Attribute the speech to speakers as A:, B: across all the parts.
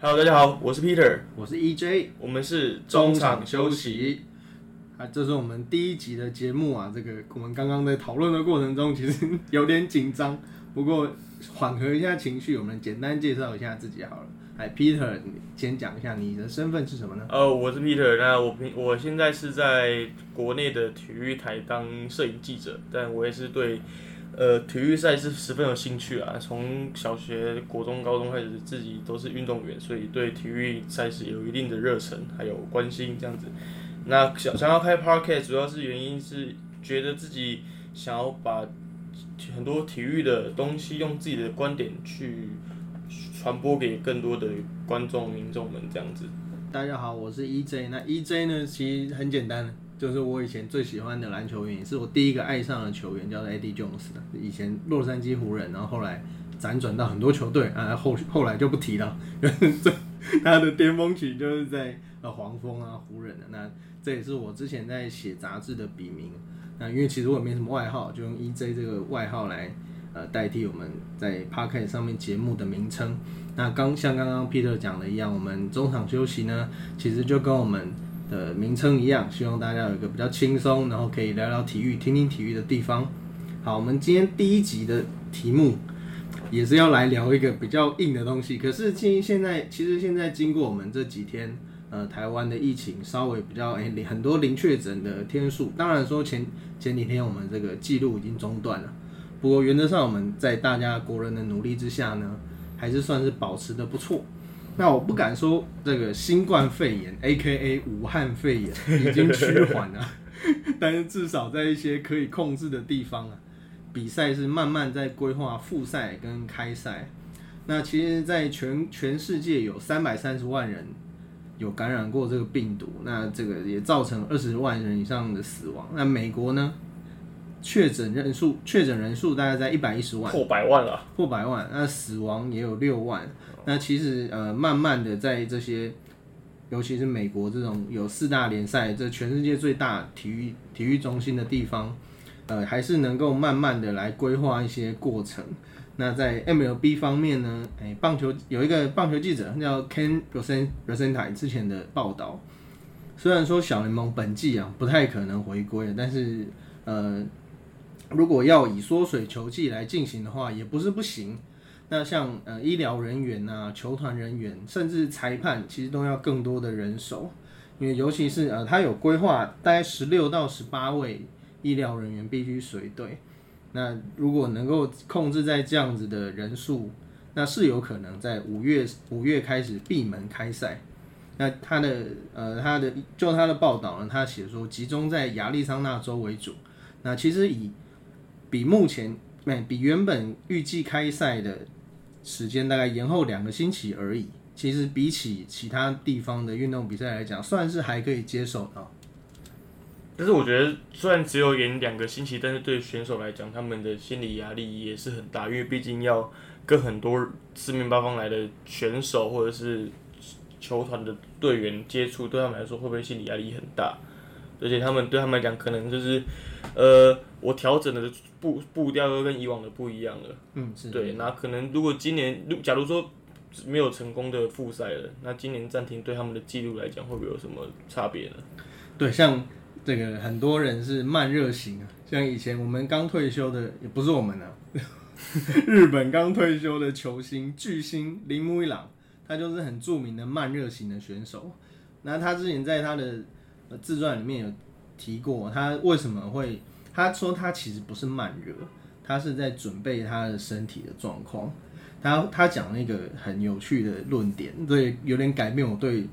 A: Hello，大家好，我是 Peter，
B: 我是 EJ，
A: 我们是中场休息。
B: 啊，这是我们第一集的节目啊。这个我们刚刚在讨论的过程中，其实有点紧张，不过缓和一下情绪，我们简单介绍一下自己好了。哎，Peter，你先讲一下你的身份是什么呢？
A: 呃，我是 Peter，那我平我现在是在国内的体育台当摄影记者，但我也是对呃体育赛事十分有兴趣啊。从小学、国中、高中开始，自己都是运动员，所以对体育赛事有一定的热忱，还有关心这样子。那想想要开 Podcast，主要是原因是觉得自己想要把很多体育的东西用自己的观点去。传播给更多的观众、民众们这样子。
B: 大家好，我是 EJ。那 EJ 呢，其实很简单，就是我以前最喜欢的篮球员，也是我第一个爱上的球员，叫做 Eddie Jones 的。以前洛杉矶湖人，然后后来辗转到很多球队啊，后后来就不提了。这他的巅峰期就是在呃黄蜂啊、湖人的。那这也是我之前在写杂志的笔名。那因为其实我也没什么外号，就用 EJ 这个外号来。呃，代替我们在 p a r k e t 上面节目的名称。那刚像刚刚 Peter 讲的一样，我们中场休息呢，其实就跟我们的名称一样，希望大家有一个比较轻松，然后可以聊聊体育、听听体育的地方。好，我们今天第一集的题目也是要来聊一个比较硬的东西。可是，现现在其实现在经过我们这几天，呃，台湾的疫情稍微比较哎，很多零确诊的天数，当然说前前几天我们这个记录已经中断了。不过原则上，我们在大家国人的努力之下呢，还是算是保持的不错。那我不敢说这个新冠肺炎 （A.K.A. 武汉肺炎）已经趋缓了，但是至少在一些可以控制的地方啊，比赛是慢慢在规划复赛跟开赛。那其实，在全全世界有三百三十万人有感染过这个病毒，那这个也造成二十万人以上的死亡。那美国呢？确诊人数，确诊人数大概在一百一十万，
A: 破百万了，
B: 破百万。那死亡也有六万。那其实呃，慢慢的在这些，尤其是美国这种有四大联赛，这全世界最大体育体育中心的地方，呃，还是能够慢慢的来规划一些过程。那在 MLB 方面呢，哎，棒球有一个棒球记者叫 Ken Rosen Rosenta 之前的报道，虽然说小联盟本季啊不太可能回归，但是呃。如果要以缩水球季来进行的话，也不是不行。那像呃医疗人员呐、球团人员，甚至裁判，其实都要更多的人手。因为尤其是呃，他有规划，大概十六到十八位医疗人员必须随队。那如果能够控制在这样子的人数，那是有可能在五月五月开始闭门开赛。那他的呃他的就他的报道呢，他写说集中在亚利桑那州为主。那其实以比目前没比原本预计开赛的时间大概延后两个星期而已。其实比起其他地方的运动比赛来讲，算是还可以接受的。
A: 但是我觉得，虽然只有延两个星期，但是对选手来讲，他们的心理压力也是很大，因为毕竟要跟很多四面八方来的选手或者是球团的队员接触，对他们来说会不会心理压力很大？而且他们对他们来讲，可能就是，呃，我调整的步步调又跟以往的不一样了。
B: 嗯，是。
A: 对，那可能如果今年，如假如说没有成功的复赛了，那今年暂停对他们的记录来讲，会不会有什么差别呢？
B: 对，像这个很多人是慢热型啊，像以前我们刚退休的，也不是我们啊，日本刚退休的球星巨星铃木一朗，他就是很著名的慢热型的选手。那他之前在他的自传里面有提过，他为什么会？他说他其实不是慢热，他是在准备他的身体的状况。他他讲了一个很有趣的论点，对，有点改变我对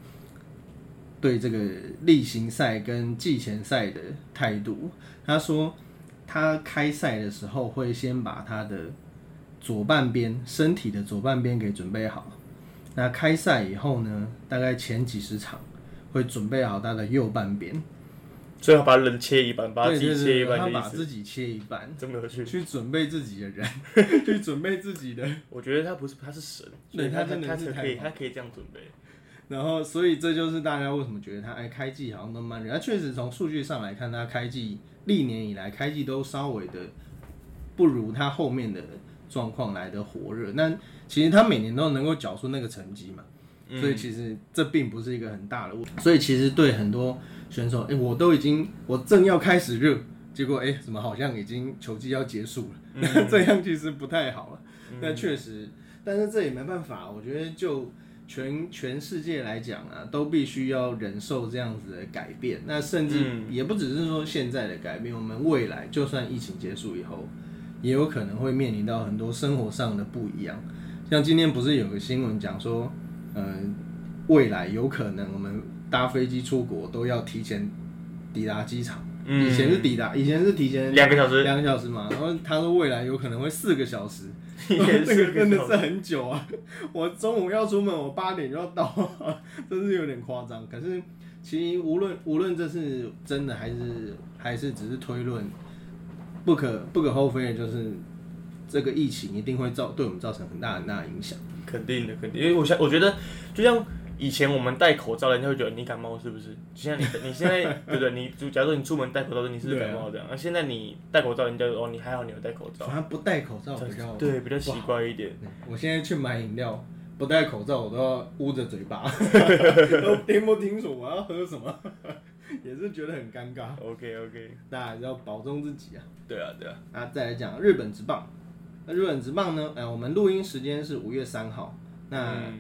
B: 对这个例行赛跟季前赛的态度。他说他开赛的时候会先把他的左半边身体的左半边给准备好，那开赛以后呢，大概前几十场。会准备好他的右半边，
A: 最好把人切一半，把自己切一半他
B: 把自己切一半，
A: 这么有趣。
B: 去准备自己的人，去准备自己的。
A: 我觉得他不是，他是神，
B: 对他真
A: 的是可以，他可以这样准备。
B: 然后，所以这就是大家为什么觉得他哎开季好像都慢热。他确实从数据上来看，他开季历年以来开季都稍微的不如他后面的状况来的火热。那其实他每年都能够缴出那个成绩嘛。所以其实这并不是一个很大的问题。所以其实对很多选手，哎、我都已经我正要开始热，结果哎、怎么好像已经球季要结束了？这样其实不太好了。那确实，但是这也没办法，我觉得就全全世界来讲啊，都必须要忍受这样子的改变。那甚至也不只是说现在的改变，我们未来就算疫情结束以后，也有可能会面临到很多生活上的不一样。像今天不是有个新闻讲说，嗯、未来有可能我们搭飞机出国都要提前抵达机场。
A: 嗯
B: 以前是抵达，以前是提前
A: 两个小时，
B: 两个小时嘛，然后他说未来有可能会四个小时，
A: 也
B: 这
A: 是
B: 个真的是很久啊！我中午要出门，我八点就要到，真是有点夸张。可是其实无论无论这是真的还是还是只是推论，不可不可厚非的就是这个疫情一定会造对我们造成很大很大的影响。
A: 肯定的，肯定，因为我想，我觉得就像以前我们戴口罩，人家会觉得你感冒是不是？就像你 你现在对不对？你就假如说你出门戴口罩，你是不是感冒这样？那、现在你戴口罩，人家就哦你还好，你有戴口罩，
B: 反正不戴口罩比较
A: 对，比较奇怪一点。
B: 我现在去买饮料，不戴口罩我都要捂着嘴巴，都听不清楚我要喝什么，也是觉得很尴尬。
A: OK OK，
B: 大家还是要保重自己啊。
A: 对啊对啊，
B: 啊，再来讲日本职棒。那日本职棒呢？呃，我们录音时间是五月三号，那
A: 嗯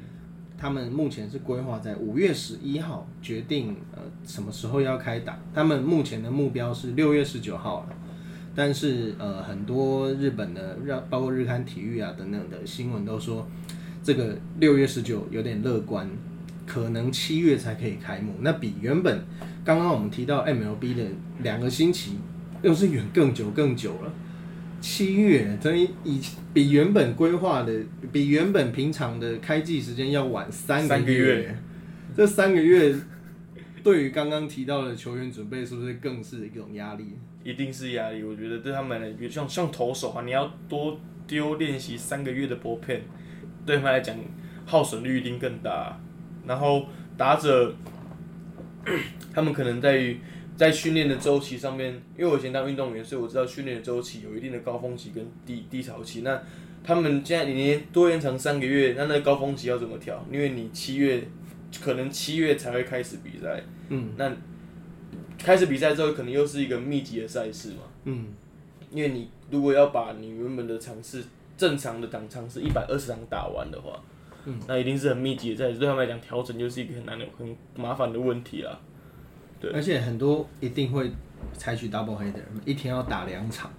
B: 他们目前是规划在五月十一号决定呃什么时候要开打。他们目前的目标是六月十九号了，但是呃很多日本的让包括日刊体育啊等等的新闻都说，这个六月十九有点乐观，可能七月才可以开幕。那比原本刚刚我们提到 MLB 的两个星期，又是远更久更久了。七月等于以比原本规划的，比原本平常的开季时间要晚三
A: 三个
B: 月。这三个月对于刚刚提到的球员准备，是不是更是一种压力？
A: 一定是压力。我觉得对他们来，比如像像投手啊，你要多丢练习三个月的波片，对他们来讲耗损率一定更大。然后打者，他们可能在于在训练的周期上面，因为我以前当运动员，所以我知道训练的周期有一定的高峰期跟低低潮期。那他们现在你多延长三个月，那那高峰期要怎么调？因为你七月可能七月才会开始比赛，
B: 嗯，
A: 那开始比赛之后，可能又是一个密集的赛事嘛。
B: 嗯，
A: 因为你如果要把你原本的场次正常的档场是一百二十场打完的话，嗯，那一定是很密集的赛事，对他们来讲调整就是一个很难的、很麻烦的问题啦。对
B: 而且很多一定会采取 double header，一天要打两场。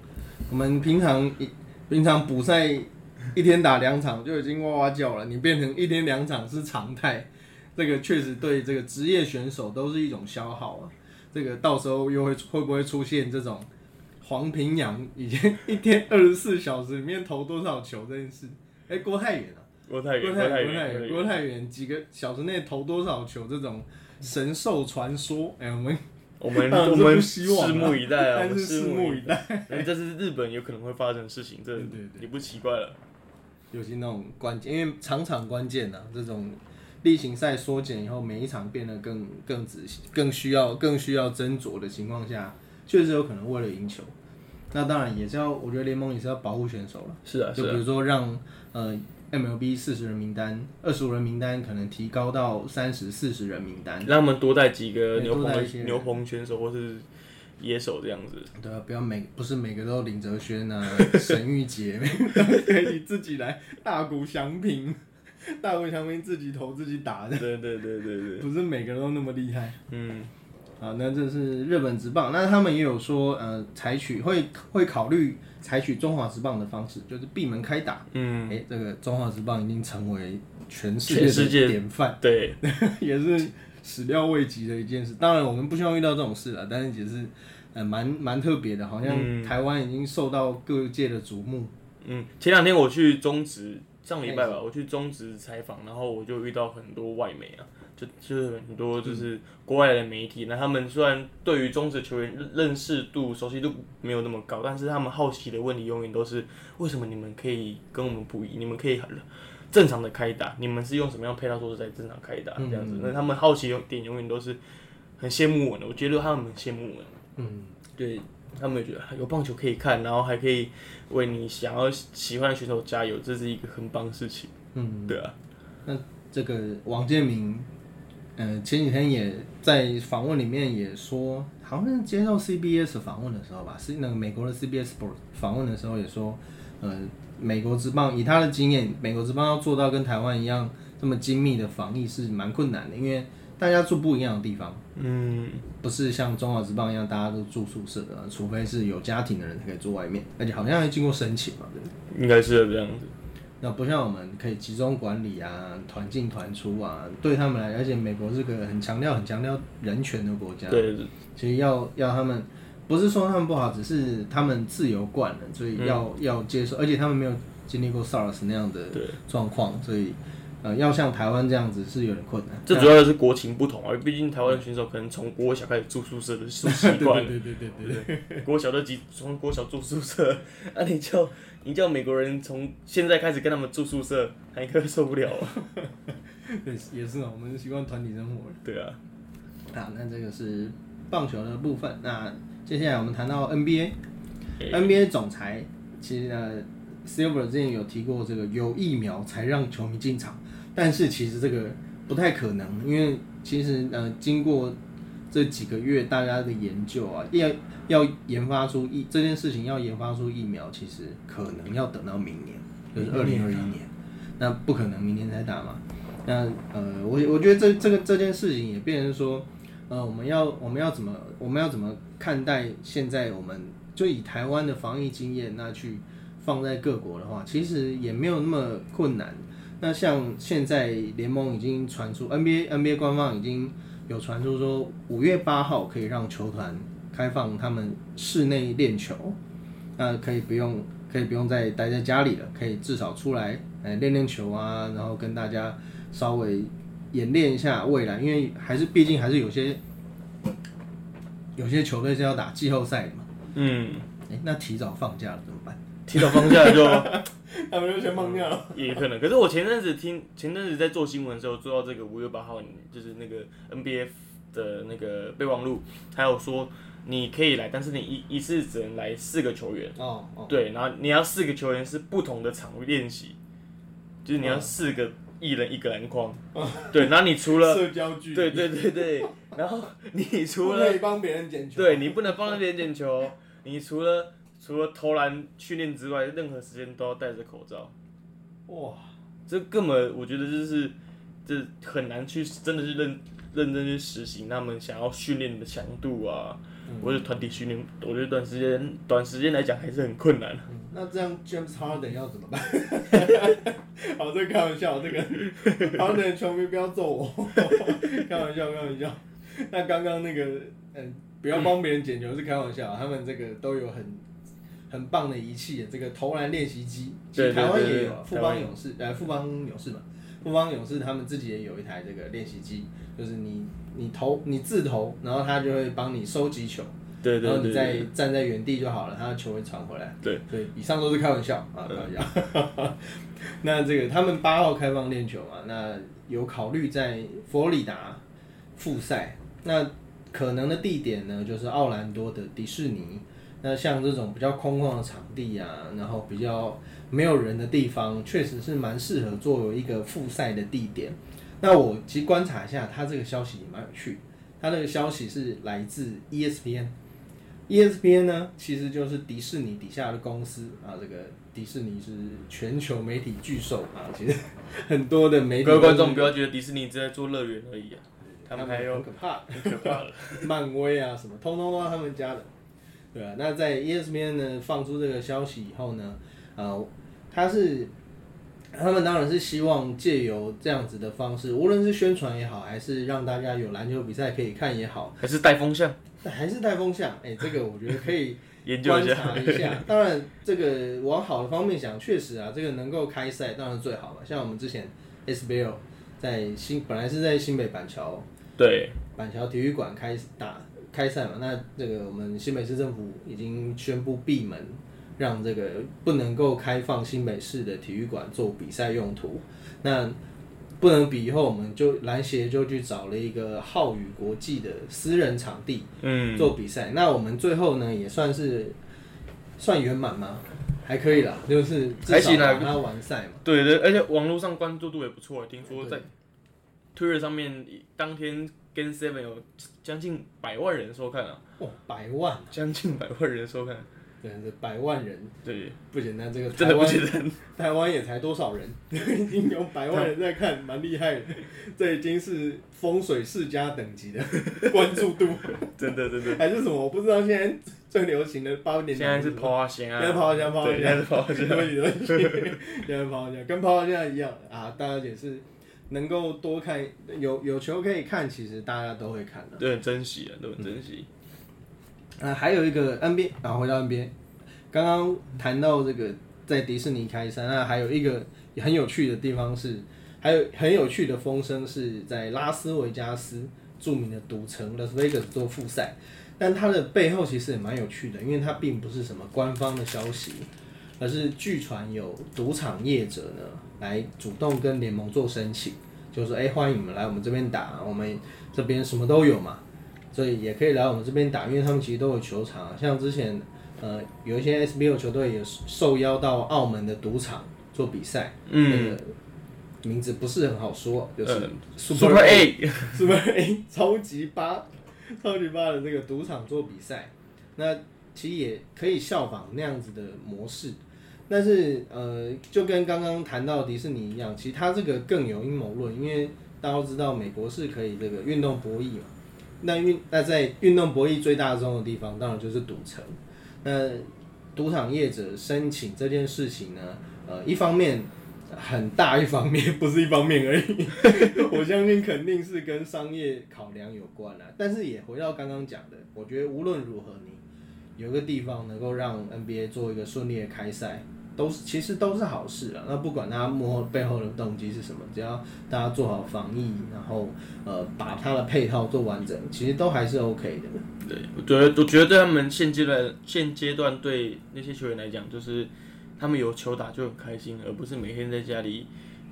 B: 我们平常一平常补赛一天打两场就已经哇哇叫了，你变成一天两场是常态，这个确实对这个职业选手都是一种消耗啊。这个到时候又会会不会出现这种黄平阳已经一天二十四小时里面投多少球这件事？哎、郭泰远啊，
A: 郭泰远，
B: 郭泰远，郭泰源几个小时内投多少球？这种神兽传说，哎、我们
A: 我们我们
B: 希望啊
A: 拭目以待啊，
B: 拭目以
A: 待。但 这是日本有可能会发生的事情，这
B: 对对对
A: 也不奇怪了。
B: 尤其那种关键，因为场场关键呐、这种例行赛缩减以后，每一场变得更更仔细、更需要、更需要斟酌的情况下，确实有可能为了赢球。那当然也是要，我觉得联盟也是要保护选手了。
A: 是啊，是啊，
B: 就比如说让呃 MLB 四十人名单、二十五人名单可能提高到三十、四十人名单，
A: 让他们多带几个牛棚牛棚选手或是野手这样子。
B: 对啊，不要每不是每个都林哲轩啊、沈玉杰，可以自己来大谷翔平，大谷翔平自己投自己打的，
A: 对对对对对，
B: 不是每个人都那么厉害。
A: 嗯，
B: 啊，那这是日本职棒，那他们也有说，呃，采取会会考虑采取中华职棒的方式，就是闭门开打。
A: 嗯，
B: 哎、这个中华职棒已经成为全世
A: 界
B: 典范，
A: 对，
B: 也是始料未及的一件事。当然，我们不希望遇到这种事了，但是也是呃蛮蛮特别的，好像
A: 嗯
B: 台湾已经受到各界的瞩目。
A: 嗯，前两天我去中职，上礼拜吧，我去中职采访，然后我就遇到很多外媒啊，就就是很多就是国外的媒体，那他们虽然对于中职球员认认识度、熟悉度没有那么高，但是他们好奇的问题永远都是为什么你们可以跟我们不一，你们可以很正常的开打，你们是用什么样配套措施在正常开打这样子？那他们好奇的点永远都是很羡慕我的，我觉得他们很羡慕我。
B: 嗯，
A: 对他们也觉得有棒球可以看，然后还可以为你想要喜欢的选手加油，这是一个很棒的事情。
B: 嗯，
A: 对啊，那
B: 这个王建民，呃，前几天也在访问里面也说，好像接受 CBS 访问的时候吧，是那个美国的 CBS 访问的时候也说，呃，美国之棒以他的经验，美国之棒要做到跟台湾一样这么精密的防疫是蛮困难的，因为大家住不一样的地方，
A: 嗯，
B: 不是像中华之棒一样大家都住宿舍的，除非是有家庭的人才可以住外面，而且好像要经过申请嘛，对不对？
A: 应该是这样子。
B: 那不像我们可以集中管理啊，团进团出啊，对他们来，而且美国是个很强调、很强调人权的国家。
A: 对，
B: 其实要要他们，不是说他们不好，只是他们自由惯了，所以要、要接受，而且他们没有经历过 SARS 那样的
A: 对
B: 状况，所以呃，要像台湾这样子是有点困难。
A: 这主要的是国情不同啊，毕竟台湾选手可能从国小开始住宿舍的住习惯了，
B: 对对对对对对。
A: 国小的几从国小住宿舍，啊，你叫你叫美国人从现在开始跟他们住宿舍，他应该受不了啊。
B: 对，也是啊，我们习惯团体生活了。
A: 对啊，
B: 啊，那这个是棒球的部分。那接下来我们谈到 NBA，NBA、
A: 诶
B: NBA 总裁其实呢，Silver 之前有提过这个有疫苗才让球迷进场，但是其实这个不太可能，因为其实呃，经过这几个月大家的研究啊，要要研发出疫这件事情要研发出疫苗，其实可能要等到明年，就是二零二一年，那不可能明年才打嘛。那呃，我我觉得这这个这件事情也变成说，呃，我们要我们要怎么我们要怎么看待现在我们就以台湾的防疫经验，那去放在各国的话，其实也没有那么困难。那像现在联盟已经传出 NBA NBA 官方已经有传出说，五月八号可以让球团开放他们室内练球，那可以不用可以不用再待在家里了，可以至少出来呃练练球啊，然后跟大家稍微演练一下未来，因为还是毕竟还是有些有些球队是要打季后赛的嘛。
A: 嗯，
B: 哎、那提早放假了怎么办？
A: 提早放假就
B: 他们就先放假了。
A: 也可能。可是我前阵子听前阵子在做新闻的时候，做到这个五月八号，就是那个 NBA 的那个备忘录，还有说你可以来，但是你一一次只能来四个球员。
B: 哦哦，
A: 对，然后你要四个球员是不同的场练习，就是你要四个一人一个篮筐。对，然后你除了
B: 社交距离，
A: 对对对对，然后你除了
B: 可以帮别人捡球。
A: 对你不能帮别人捡球，你除了除了投篮训练之外，任何时间都要戴着口罩。
B: 哇，
A: 这根本我觉得就是这很难去真的是认认真去实行他们想要训练的强度啊，或者团体训练，我觉得短时间短时间来讲还是很困难。
B: 嗯那这样 James Harden 要怎么办？好，这个开玩笑，这个 Harden 球迷不要揍我，开玩笑，开玩笑。那刚刚那个，嗯，不要帮别人捡球是开玩笑，他们这个都有很很棒的仪器，这个投篮练习机，其实
A: 对对
B: 台湾
A: 对对
B: 也有啊，富邦勇士，呃，富邦勇士嘛，富邦勇士他们自己也有一台这个练习机，就是你你投你自投，然后他就会帮你收集球。
A: 对对对
B: 然后你再，站在原地就好了，他的球会传回来。
A: 对，
B: 所以以上都是开玩笑啊，开玩笑。那这个他们八号开放练球嘛，那有考虑在佛罗里达复赛，那可能的地点呢就是奥兰多的迪士尼。那像这种比较空旷的场地啊，然后比较没有人的地方，确实是蛮适合作为一个复赛的地点。那我其实观察一下，他这个消息也蛮有趣的。他这个消息是来自 E ESPN。ESPN 呢，其实就是迪士尼底下的公司啊。这个迪士尼是全球媒体巨兽啊，其实 很多的媒体
A: 各位观众不
B: 要
A: 要觉得迪士尼只在做乐园而已啊，他们还有
B: 很可怕，
A: 很可怕的。
B: 漫威啊什么，通通都是他们家的，对啊。那在 ESPN 呢放出这个消息以后呢，呃，他是他们当然是希望借由这样子的方式，无论是宣传也好，还是让大家有篮球比赛可以看也好，
A: 还是带风向
B: 还是带风向，哎、这个我觉得可以
A: 研究
B: 观
A: 一下。
B: 察一下。当然，这个往好的方面想，确实啊，这个能够开赛当然最好了。像我们之前 SBL 在新本来是在新北板桥
A: 对，
B: 板桥体育馆开打开赛嘛，那这个我们新北市政府已经宣布闭门，让这个不能够开放新北市的体育馆做比赛用途。那不能比以后，我们就篮协就去找了一个浩宇国际的私人场地
A: 嗯，
B: 做比赛。那我们最后呢也算是算圆满吗？还可以啦，就是至少
A: 还行啦
B: 把它完赛嘛。
A: 对对，而且网络上关注度也不错，听说在
B: 对
A: Twitter 上面当天跟 Seven 有将近百万人收看啊，
B: 哇，百万，
A: 将近百万人收看，
B: 对，这百万人
A: 对，
B: 不简单。这个
A: 真的不
B: 台湾
A: 简单。
B: 台湾也才多少人，已经有百万人在看，蛮厉害的。这已经是风水世家等级的关注度，
A: 真的真的，
B: 还是什么？我不知道。现在最流行的八点档
A: 现在是抛花仙啊，
B: 现在抛花香抛花
A: 对，
B: 香
A: 现在是抛花仙。
B: 对不起对不起，现在抛花香跟抛花香一样啊。大家也是能够多看，有有球可以看，其实大家都会看的。
A: 都很珍惜啊，都很珍惜。
B: 啊，还有一个 NBA，然后回到 NBA，刚刚谈到这个在迪士尼开山，那还有一个很有趣的地方是，还有很有趣的风声是在拉斯维加斯著名的赌城 Las Vegas 做复赛，但它的背后其实也蛮有趣的，因为它并不是什么官方的消息，而是据传有赌场业者呢来主动跟联盟做申请，就是说，哎、欢迎你们来我们这边打，我们这边什么都有嘛。所以也可以来我们这边打，因为他们其实都有球场，像之前呃有一些 SBL 球队也受邀到澳门的赌场做比赛，
A: 嗯。
B: 那个名字不是很好说，就是
A: 呃
B: Super
A: Super
B: A，Super A 超级八超级八的这个赌场做比赛，那其实也可以效仿那样子的模式，但是呃，就跟刚刚谈到迪士尼一样，其实它这个更有阴谋论，因为大家都知道美国是可以这个运动博弈嘛，那运那在运动博弈最大宗的地方，当然就是赌城。那赌场业者申请这件事情呢，呃，一方面很大一方面，不是一方面而已。我相信肯定是跟商业考量有关啦。但是也回到刚刚讲的，我觉得无论如何，你有一个地方能够让 NBA 做一个顺利的开赛，都是其实都是好事啊。那不管他幕后背后的动机是什么，只要大家做好防疫，然后呃把它的配套做完整，其实都还是 OK 的。
A: 对，我觉得我觉得对他们现阶段现阶段对那些球员来讲，就是他们有球打就很开心，而不是每天在家里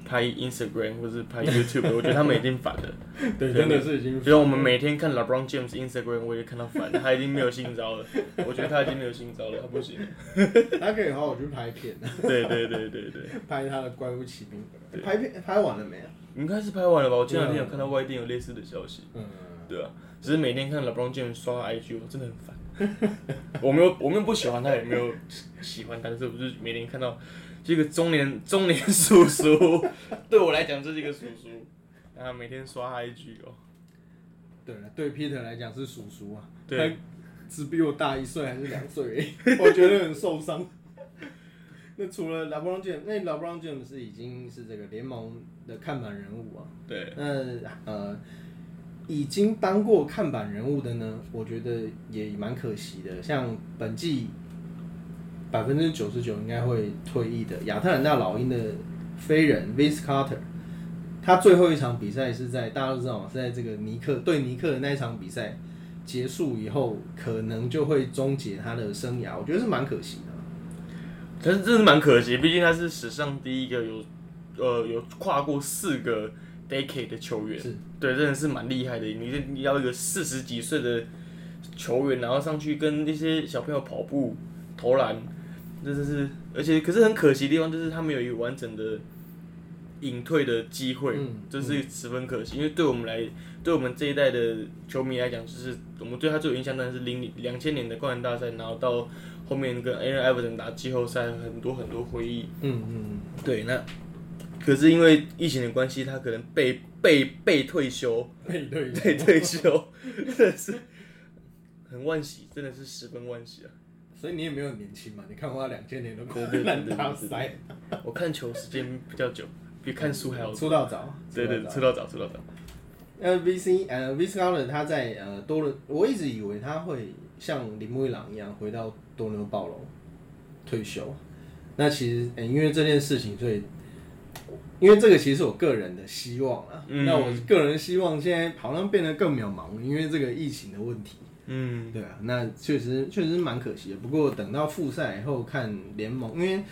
A: 拍 Instagram 或是拍 YouTube。我觉得他们已经烦了。
B: 对，真的是已经
A: 比如我们每天看 LeBron James Instagram，我也看到烦了，他已经没有新招了。我觉得他已经没有新招了，他不行了。
B: 他可以好好去拍片，
A: 对对对对对，
B: 拍他的怪物骑兵。拍片拍完了没啊？
A: 应该是拍完了吧？我前两天有看到外电有类似的消息。
B: 嗯，
A: 对啊，只是每天看 LeBron James 刷 IG，我真的很烦。我没有，我没有不喜欢他，也没有喜欢他，但是我就是每天看到这个中年中年叔叔，对我来讲这是一个叔叔，然后每天刷他一句哦。
B: 对了，对 Peter 来讲是叔叔啊，
A: 对
B: 他只比我大一岁还是两岁而已，我觉得很受伤。那除了 LeBron James，那 LeBron James 是已经是这个联盟的看板人物啊。
A: 对，
B: 那呃，已经当过看板人物的呢，我觉得也蛮可惜的。像本季百分之九十九应该会退役的亚特兰大老鹰的飞人 Vince Carter，他最后一场比赛是在大家都知道嘛，是在这个尼克对尼克的那一场比赛结束以后，可能就会终结他的生涯，我觉得是蛮可惜的。
A: 但是真是蛮可惜，毕竟他是史上第一个有呃有跨过四个 decade 的球员，
B: 是
A: 对，真的是蛮厉害的。你你要一个四十几岁的球员，然后上去跟那些小朋友跑步、投篮，真的是，而且可是很可惜的地方就是他没有一个完整的隐退的机会，
B: 嗯
A: 这是十分可惜。因为对我们来，对我们这一代的球迷来讲，就是我们对他最有印象，当然是零两千年的冠军大赛，然后到后面跟 Aaron Everton 打季后赛，很多很多回忆。
B: 嗯嗯，
A: 对，那可是因为疫情的关系，他可能被被被退休，
B: 被退
A: 被退休，真的是很万喜，真的是十分万喜啊！
B: 所以你也没有很年轻嘛？你看过他两千年的
A: 对对对
B: 烂
A: 对对
B: 大赛，
A: 我看球时间比较久，比看书还要
B: 出道早，
A: 对对，
B: 出道早
A: 出道早，出到早。
B: 呃，VC 呃 v c 高的他在呃多伦，我一直以为他会像铃木一朗一样回到多伦多暴龙退休。那其实、呃因为这件事情，所以因为这个其实是我个人的希望啊。
A: 嗯
B: 那我个人希望现在好像变得更渺茫，因为这个疫情的问题。
A: 嗯，
B: 对啊，那确实确实是蛮可惜的。不过等到复赛以后看联盟，因为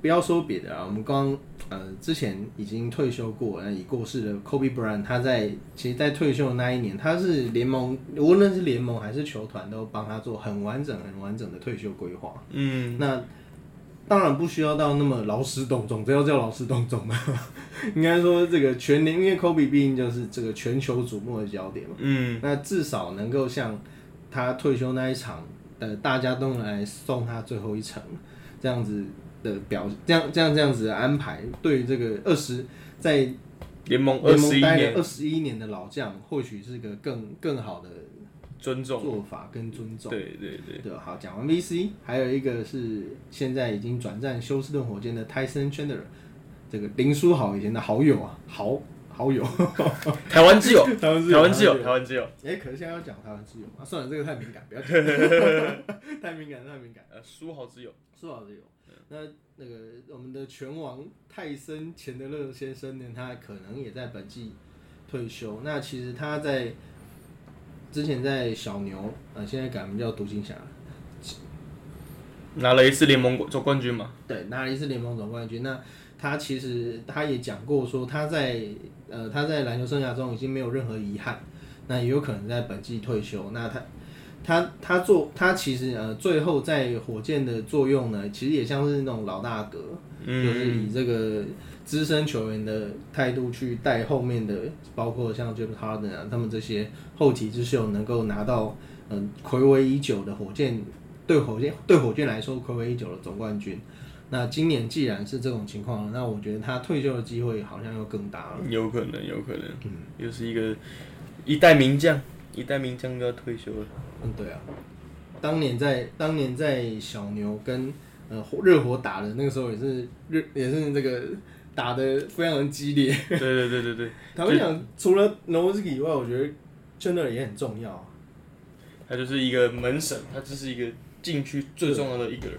B: 不要说别的啊，我们刚呃之前已经退休过，那已过世的 Kobe Bryant，他在其实，在退休的那一年，他是联盟无论是联盟还是球团都帮他做很完整、很完整的退休规划。
A: 嗯，
B: 那当然不需要到那么劳师动众，这要叫劳师动众吗？应该说这个全年，因为 Kobe 毕竟就是这个全球瞩目的焦点嘛。
A: 嗯，
B: 那至少能够像他退休那一场呃，大家都能来送他最后一程，这样子的表，这样这样这样子的安排，对于这个二十在
A: 联盟
B: 联盟待了二十一年的老将，或许是个更更好的
A: 尊重，
B: 做法跟尊重。
A: 对对对，
B: 对，好，讲完 VC，还有一个是现在已经转战休斯顿火箭的 Tyson Chandler，这个林书豪以前的好友啊，好好友，
A: 台湾之友，
B: 台湾
A: 台湾之友，台湾之友，
B: 哎、可是现在要讲台湾之友啊，算了，这个太敏感，不要讲，太敏感，太敏感。
A: 呃，书豪之友，
B: 书豪之友，那那个我们的拳王泰森钱德勒先生呢，他可能也在本季退休。那其实他在之前在小牛，呃，现在改名叫独行侠，
A: 拿了一次联盟总冠军嘛，
B: 对，拿了一次联盟总冠军。那他其实他也讲过说，他在呃他在篮球生涯中已经没有任何遗憾，那也有可能在本季退休。那他他他做他其实呃最后在火箭的作用呢，其实也像是那种老大哥，嗯就是以这个资深球员的态度去带后面的，包括像 James Harden 啊，他们这些后起之秀能够拿到嗯暌违已久的火箭对火箭对火箭来说暌违已久的总冠军。那今年既然是这种情况，那我觉得他退休的机会好像又更大了。
A: 有可能，有可能，嗯又是一个一代名将，一代名将都要退休了，
B: 嗯，对啊，当年在当年在小牛跟呃火热火打的那个时候也是热也是这个打的非常激烈。
A: 对对对对对，
B: 坦白 讲，除了 n o w s k i 以外，我觉得 Chandler 也很重要啊。
A: 他就是一个门神，他只是一个禁区最重要的一个人。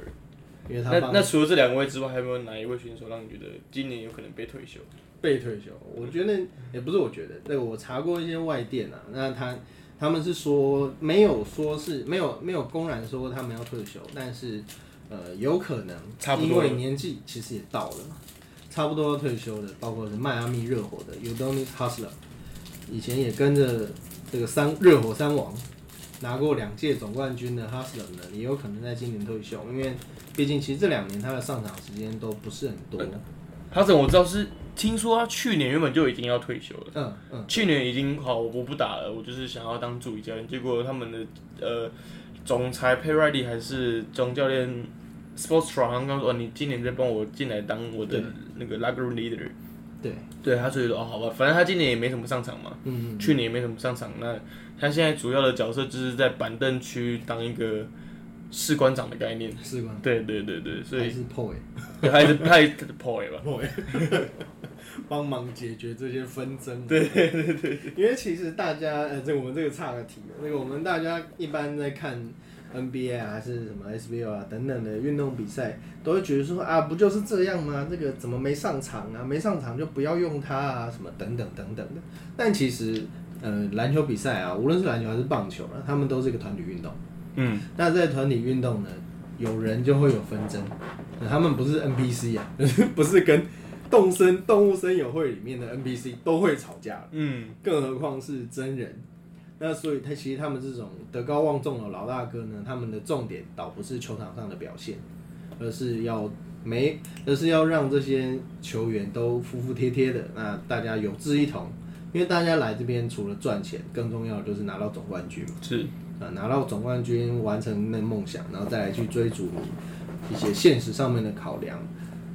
A: 那
B: 因为他帮
A: 那除了这两位之外，还有没有哪一位选手让你觉得今年有可能被退休？
B: 被退休，我觉得也不是我觉得，对我查过一些外电啊，那他他们是说没有说是没有没有公然说他们要退休，但是呃有可能
A: 差不多了
B: 因为年纪其实也到了，差不多要退休的，包括是迈阿密热火的 Udonis Hustler，以前也跟着这个三热火三王拿过两届总冠军的 Hustler 呢，也有可能在今年退休，因为毕竟其实这两年他的上场时间都不是很多，
A: 哈登我知道是听说他去年原本就已经要退休了。
B: 嗯嗯。
A: 去年已经好，我不打了，我就是想要当助理教练。结果他们的呃总裁 Pay Riley 还是总教练 Sports 好像刚说，哦，你今年再帮我进来当我的那个 locker room leader。
B: 对，
A: 对，他所以说哦，好吧，反正他今年也没什么上场嘛，
B: 嗯，
A: 去年也没什么上场。那他现在主要的角色就是在板凳区当一个士官长的概念。
B: 士官？
A: 对对对对，所以
B: 还是 POY
A: 对他也是他也是 boy 吧。
B: POY，帮忙解决这些纷争。对对对，因为其实大家呃，这我们这个差个题，那个我们大家一般在看 NBA 啊，还是什么 SBL 啊等等的运动比赛，都会觉得说啊，不就是这样吗？这个怎么没上场啊？没上场就不要用它啊，什么等等等等的。但其实呃，篮球比赛啊，无论是篮球还是棒球啊，他们都是一个团体运动。
A: 嗯，
B: 那在团体运动呢，有人就会有纷争，他们不是 NPC 啊，不是跟动森动物森友会里面的 NPC 都会吵架，
A: 嗯，
B: 更何况是真人。那所以他其实他们这种德高望重的老大哥呢，他们的重点倒不是球场上的表现，而是要没，而是要让这些球员都服服帖帖的，那大家有志一同，因为大家来这边除了赚钱，更重要的就是拿到总冠军嘛。
A: 是，
B: 啊，拿到总冠军，完成那梦想，然后再来去追逐你一些现实上面的考量。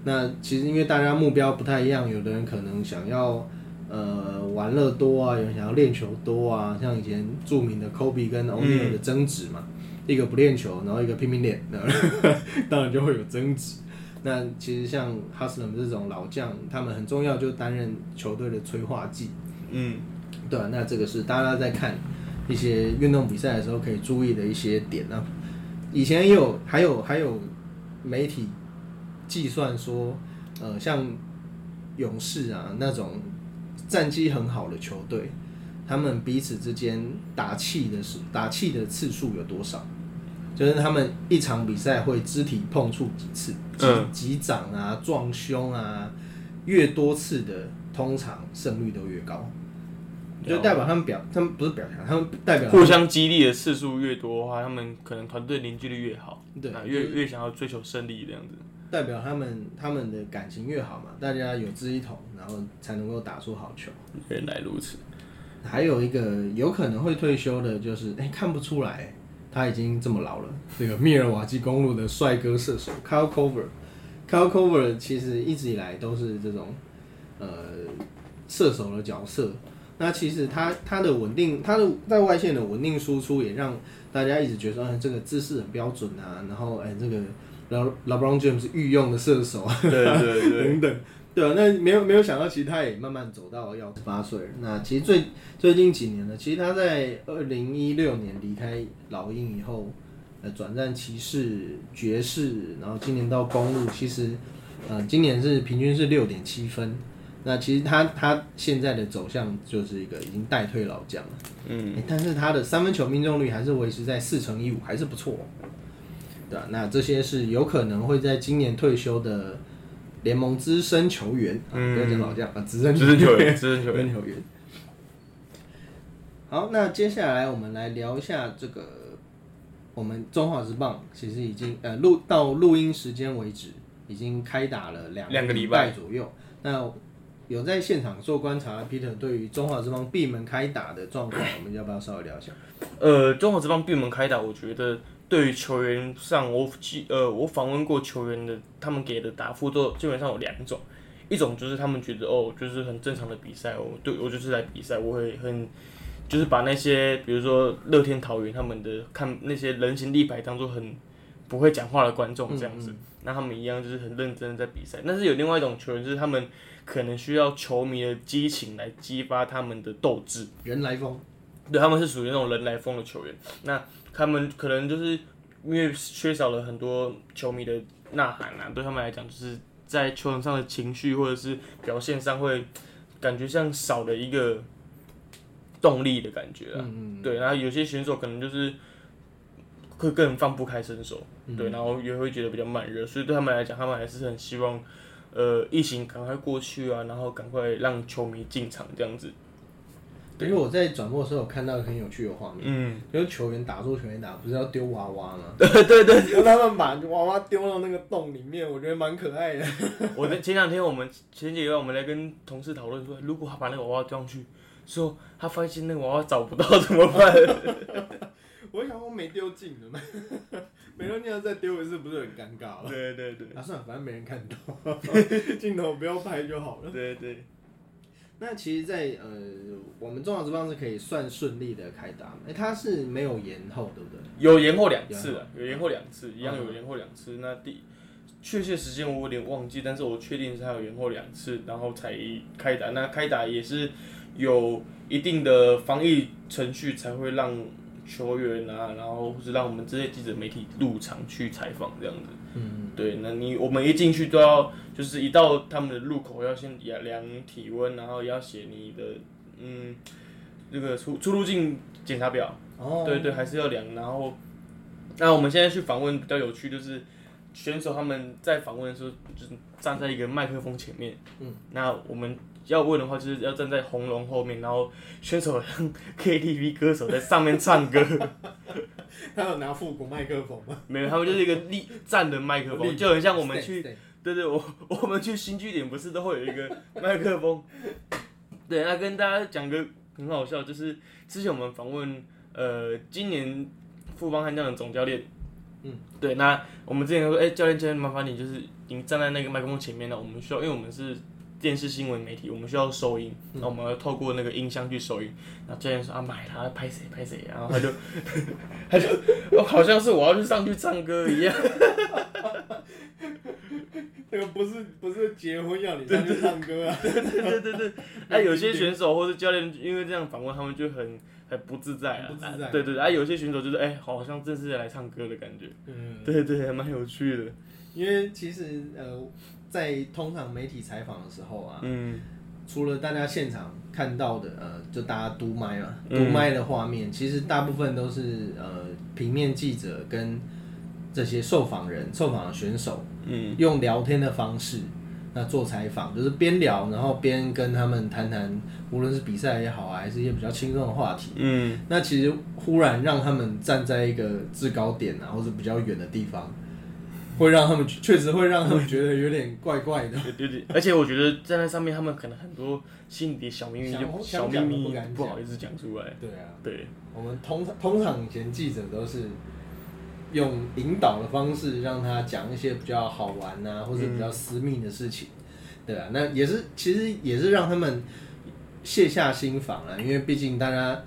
B: 那其实因为大家目标不太一样，有的人可能想要呃玩乐多啊，有人想要练球多啊，像以前著名的 Kobe 跟 O'Neal 的争执嘛，一个不练球，然后一个拼命练，那 当然就会有争执。那其实像 h u s l a m 这种老将，他们很重要，就担任球队的催化剂。
A: 嗯，
B: 对啊，那这个是大家在看一些运动比赛的时候可以注意的一些点啊。以前也有还有还有媒体计算说，呃，像勇士啊那种战绩很好的球队，他们彼此之间打气的是打气的次数有多少？就是他们一场比赛会肢体碰触几次，击掌啊、撞胸啊，越多次的，通常胜率都越高。就代表他们表，他们不是表扬，他们代表
A: 互相激励的次数越多的话，他们可能团队凝聚力越好，
B: 对
A: 那越越想要追求胜利这样子。
B: 代表他们他们的感情越好嘛，大家有志一同，然后才能够打出好球。
A: 原来如此，
B: 还有一个有可能会退休的，就是哎、看不出来他已经这么老了。这个密尔瓦基公路的帅哥射手 Kyle Cover，Kyle Cover 其实一直以来都是这种呃射手的角色。那其实他他的稳定，他的在外线的稳定输出，也让大家一直觉得说，哎，这个姿势很标准啊。然后哎，这个 Le LeBron James 御用的射手啊，
A: 对对对，
B: 等 等，对啊，那没有没有想到，其实他也慢慢走到要十八岁了。那其实最最近几年呢，其实他在二零一六年离开老鹰以后，呃，转战骑士、爵士，然后今年到公路，其实呃，今年是平均是六点七分。那其实他他现在的走向就是一个已经代退老将了，
A: 嗯，
B: 欸但是他的三分球命中率还是维持在四乘一五，还是不错、对啊，那这些是有可能会在今年退休的联盟资深球员，啊、
A: 嗯
B: 不要讲老将啊，资深
A: 资深球员，资深球员，
B: 球员。好，那接下来我们来聊一下这个，我们中华职棒其实已经呃录到录音时间为止，已经开打了两礼
A: 两个礼拜
B: 左右。那有在现场做观察 Peter 对于中华之邦闭门开打的状况，我们要不要稍微聊一下？
A: 呃，中华之邦闭门开打，我觉得对于球员上，我记呃，我访问过球员的，他们给的答复都基本上有两种，一种就是他们觉得哦，就是很正常的比赛，哦，对我就是来比赛，我会很就是把那些比如说乐天桃园他们的看那些人形立牌当做很不会讲话的观众这样子，那他们一样就是很认真的在比赛。但是有另外一种球员，就是他们可能需要球迷的激情来激发他们的斗志。
B: 人来疯，
A: 对，他们是属于那种人来疯的球员。那他们可能就是因为缺少了很多球迷的呐喊啊，对他们来讲，就是在球场上的情绪或者是表现上会感觉像少了一个动力的感觉啊。
B: 嗯
A: 对，然后有些选手可能就是会更放不开身手，对，然后也会觉得比较慢热，所以对他们来讲，他们还是很希望，呃，疫情赶快过去啊，然后赶快让球迷进场这样子。
B: 因为我在转播的时候有看到很有趣的画面，
A: 嗯，
B: 就是球员打出球员打，不是要丢娃娃吗？
A: 对对对，
B: 让 他们把娃娃丢到那个洞里面，我觉得蛮可爱的。
A: 我在前两天我们前几个月我们来跟同事讨论说，如果他把那个娃娃丢上去，说他发现那个娃娃找不到 怎么办？
B: 我想我没丢进的嘛，没丢进再丢一次，不是很尴尬吗？
A: 对对对
B: 啊，算了，反正没人看到，镜头不要拍就好了。
A: 对对，
B: 那其实在，呃，我们中华职棒是可以算顺利的开打，哎、它是没有延后，对不对？
A: 有延后两次啊，有延后两次，一样有延后两次。那第确切时间我有点忘记，但是我确定是它有延后两次，然后才开打。那开打也是有一定的防疫程序，才会让球员啊，然后或是让我们这些记者媒体入场去采访这样子。
B: 嗯，
A: 对，那你我们一进去都要，就是一到他们的入口要先量量体温，然后要写你的嗯这个出出入境检查表。
B: 哦，
A: 对对，还是要量。然后，那我们现在去访问比较有趣，就是选手他们在访问的时候，就是站在一个麦克风前面。
B: 嗯。
A: 那我们要问的话，就是要站在红龙后面，然后选手像 KTV 歌手在上面唱歌。
B: 他有拿复古麦克风吗？
A: 没有，他们就是一个立站的麦克风，就很像我们去对对，我我们去新据点不是都会有一个麦克风？对，那跟大家讲个很好笑，就是之前我们访问呃今年富邦悍将的总教练，
B: 嗯，
A: 对，那我们之前说，哎、教练教练，麻烦你就是你站在那个麦克风前面呢，我们需要，因为我们是电视新闻媒体，我们需要收音，那、我们要透过那个音箱去收音。然后教练说啊，买他拍谁拍谁，然后他就 他就哦好像是我要去上去唱歌一样。
B: 这个不是不是结婚要你上去唱歌啊？
A: 对对对对，哎、有些选手或者教练因为这样访问，他们就很很不自在啊。
B: 不自在
A: 啊对对对，啊，有些选手就是哎、好像正式来唱歌的感觉。
B: 嗯，
A: 对对，还蛮有趣的。
B: 因为其实呃，在通常媒体采访的时候啊，
A: 嗯。
B: 除了大家现场看到的，呃，就大家嘟麦嘛，
A: 嗯。
B: 嘟麦的画面，其实大部分都是呃平面记者跟这些受访人、受访的选手
A: 嗯。
B: 用聊天的方式，那做采访就是边聊，然后边跟他们谈谈，无论是比赛也好啊，还是一些比较轻松的话题。
A: 嗯，
B: 那其实忽然让他们站在一个制高点啊，或者比较远的地方，会让他们确实会让他们觉得有点怪怪的。
A: 对对对，而且我觉得站在上面，他们可能很多心里的小秘密就小秘密
B: 不
A: 好意思讲出来。
B: 对啊，
A: 对，
B: 我们通常通常以前记者都是用引导的方式让他讲一些比较好玩啊，或者比较私密的事情，对啊，那也是其实也是让他们卸下心防啊，因为毕竟大家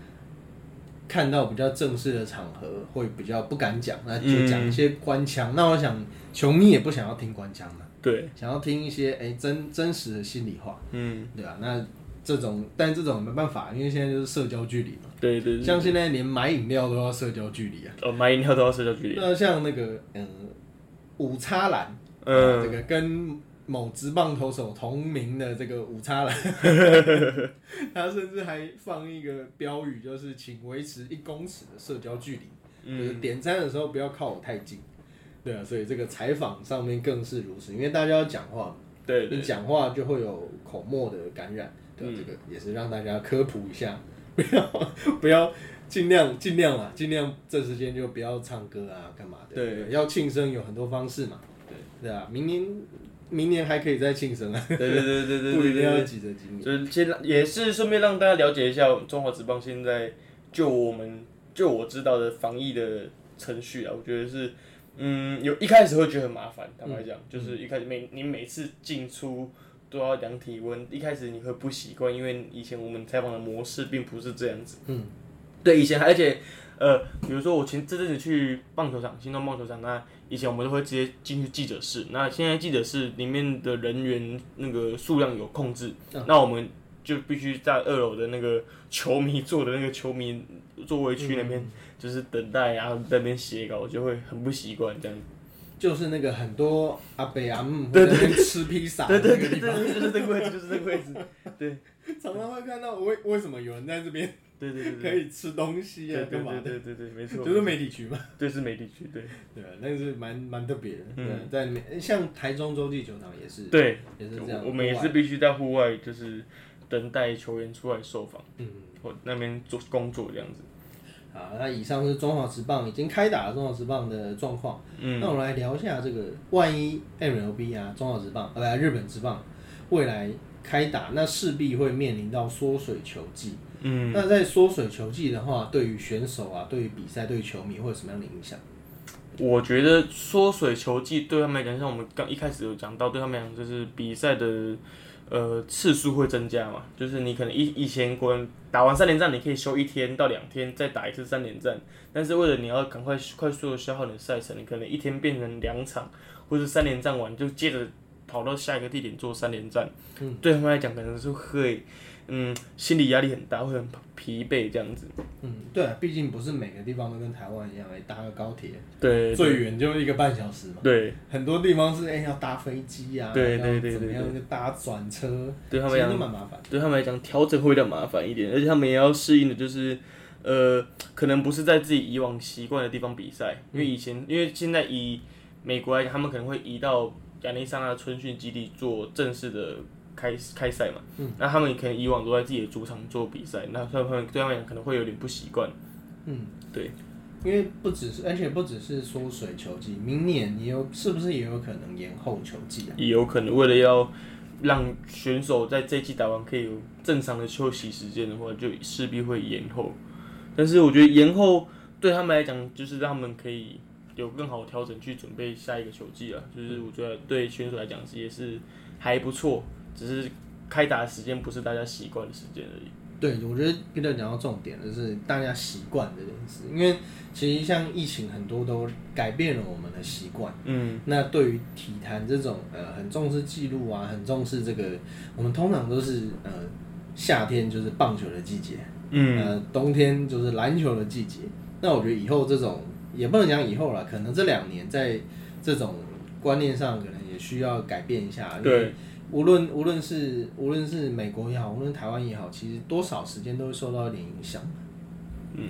B: 看到比较正式的场合会比较不敢讲，那就讲一些官腔。那我想球迷也不想要听官腔嘛，
A: 对，
B: 想要听一些哎、真真实的心里话，
A: 嗯，
B: 对啊，那这种但这种没办法，因为现在就是社交距离嘛。
A: 对对对。
B: 像现在连买饮料都要社交距离啊。
A: 哦，买饮料都要社交距离。
B: 那像那个嗯，五叉蓝，
A: 嗯
B: 这个跟某职棒投手同名的这个五叉蓝，他甚至还放一个标语，就是请维持一公尺的社交距离，就是
A: 嗯，
B: 点餐的时候不要靠我太近。对啊，所以这个采访上面更是如此，因为大家要讲话嘛，
A: 对对。
B: 你讲话就会有口沫的感染，对这个也是让大家科普一下，不要不要尽量尽量啊，尽量这时间就不要唱歌啊，干嘛的？
A: 对
B: 要庆生有很多方式嘛，对对啊，明年明年还可以再庆生啊，
A: 对对对对对
B: 不一定要
A: 对对。
B: 急着今年。
A: 就是先让也是顺便让大家了解一下中华职棒现在就我们就我知道的防疫的程序啊，我觉得是嗯有一开始会觉得很麻烦，坦白讲，就是一开始每你每次进出都要量体温，一开始你会不习惯，因为以前我们采访的模式并不是这样子。
B: 嗯，
A: 对，以前而且呃，比如说我前这阵子去棒球场，新庄棒球场，那以前我们都会直接进去记者室，那现在记者室里面的人员那个数量有控制，
B: 嗯。
A: 那我们就必须在二楼的那个球迷坐的那个球迷座位区那边，就是等待啊，在那边写稿，我就会很不习惯这样。
B: 就是那个很多阿北阿姆在那边吃披萨的
A: 对对对
B: 那个地方，
A: 对，就是这个位置，就是这个位置。对
B: 常常会看到为为什么有人在这边
A: 对对对
B: 可。以吃东西啊，
A: 对
B: 干嘛的？
A: 对对对没错，
B: 就是媒体区嘛。
A: 对是媒体区，对
B: 对啊，那个是蛮蛮特别的。
A: 嗯
B: 在像台中洲际球场也是，
A: 对，
B: 也是这样。
A: 我们也是必须在户外，就是等待球员出来受访，
B: 嗯，
A: 或那边做工作这样子。
B: 好，那以上是中华职棒已经开打了中华职棒的状况。
A: 嗯，
B: 那我们来聊一下这个，万一 MLB 啊，中华职棒，呃，不日本职棒未来开打，那势必会面临到缩水球季。
A: 嗯，
B: 那在缩水球季的话，对于选手啊，对于比赛，对于球迷会有什么样的影响？
A: 我觉得缩水球季对他们来讲，像我们刚一开始有讲到，对他们来讲就是比赛的呃次数会增加嘛，就是你可能以以前国人打完三连战，你可以休一天到两天再打一次三连战，但是为了你要赶快快速的消耗你的赛程，你可能一天变成两场，或者三连战完就接着跑到下一个地点做三连战，
B: 嗯，
A: 对他们来讲可能是会嗯心理压力很大，会很疲惫这样子，
B: 嗯，对啊，毕竟不是每个地方都跟台湾一样，哎，搭个高铁
A: 对
B: 最远就一个半小时嘛。
A: 对。
B: 很多地方是哎、要搭飞机啊，
A: 对对对对
B: 怎么样就搭转车，
A: 对他们来讲
B: 蛮麻烦。
A: 对他们来讲，调整会比较麻烦一点，而且他们也要适应的就是，呃，可能不是在自己以往习惯的地方比赛，因为以前，因为现在以美国来讲，他们可能会移到亚利桑那春训基地做正式的开开赛嘛，
B: 嗯
A: 那他们可能以往都在自己的主场做比赛，那他们对他们来讲可能会有点不习惯，
B: 嗯，
A: 对，
B: 因为不只是，而且不只是缩水球季，明年也有是不是也有可能延后球季啊？
A: 也有可能为了要让选手在这季打完可以有正常的休息时间的话，就势必会延后。但是我觉得延后对他们来讲，就是让他们可以有更好的调整去准备下一个球季啊。就是我觉得对选手来讲是也是还不错，只是开打的时间不是大家习惯的时间而已。
B: 对，我觉得 Peter 讲到重点的是大家习惯这件事，因为其实像疫情很多都改变了我们的习惯。
A: 嗯，
B: 那对于体坛这种呃很重视记录啊，很重视这个，我们通常都是呃夏天就是棒球的季节，
A: 嗯，
B: 呃冬天就是篮球的季节。那我觉得以后这种也不能讲以后了，可能这两年在这种观念上可能也需要改变一下。因为
A: 对，
B: 无论无论是无论是美国也好，无论台湾也好，其实多少时间都会受到一点影响。
A: 嗯，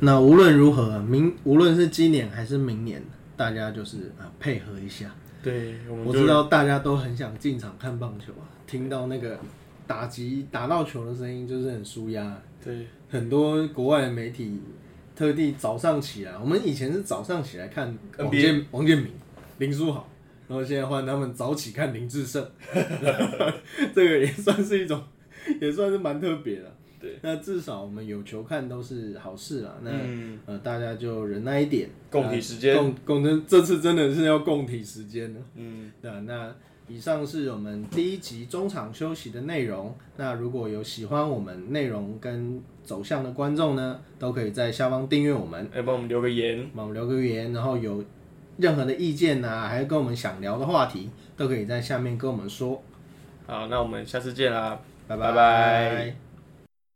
B: 那无论如何，明无论是今年还是明年，大家就是啊配合一下，
A: 对，我
B: 我知道大家都很想进场看棒球啊，听到那个打击打到球的声音就是很舒压。
A: 对
B: 很多国外的媒体特地早上起来，我们以前是早上起来看王建王建民、林书豪，然后现在换他们早起看林志胜，这个也算是一种，也算是蛮特别的。
A: 对，
B: 那至少我们有球看都是好事啦。那、
A: 嗯，
B: 呃，大家就忍耐一点，
A: 共体时间
B: 共共真这次真的是要共体时间了。
A: 嗯，
B: 对啊，那以上是我们第一集中场休息的内容。那如果有喜欢我们内容跟走向的观众呢，都可以在下方订阅我们，
A: 来帮我们留个言，
B: 帮我们留个言，然后有任何的意见呐、还有跟我们想聊的话题，都可以在下面跟我们说。
A: 好，那我们下次见啦。
B: 拜
A: 拜拜